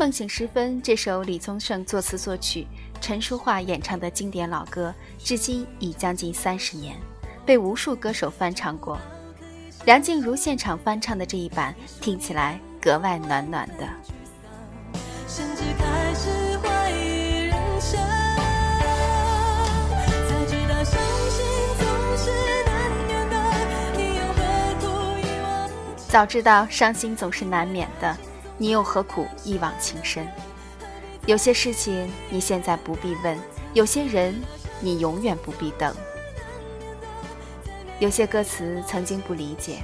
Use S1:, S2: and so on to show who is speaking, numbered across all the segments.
S1: 梦醒时分，这首李宗盛作词作曲、陈淑桦演唱的经典老歌，至今已将近三十年，被无数歌手翻唱过。梁静茹现场翻唱的这一版，听起来格外暖暖的。早知道伤心总是难免的。你又何苦一往情深？有些事情你现在不必问，有些人你永远不必等。有些歌词曾经不理解，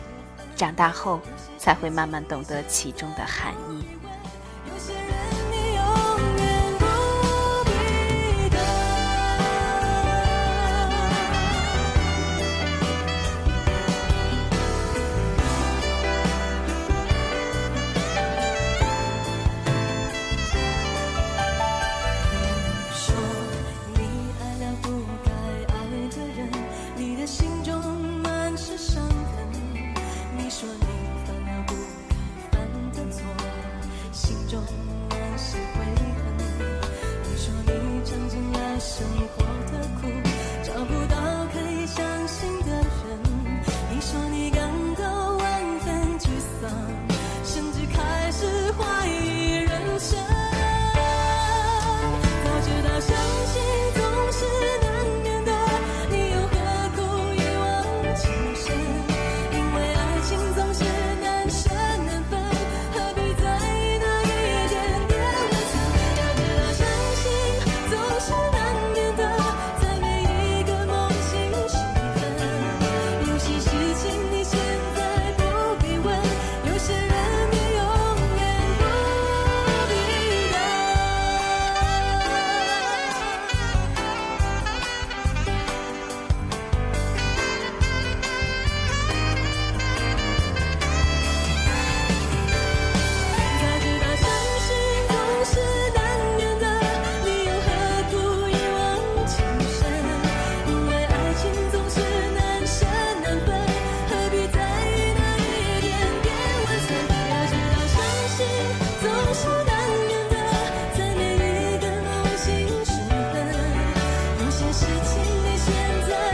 S1: 长大后才会慢慢懂得其中的含义。请你选择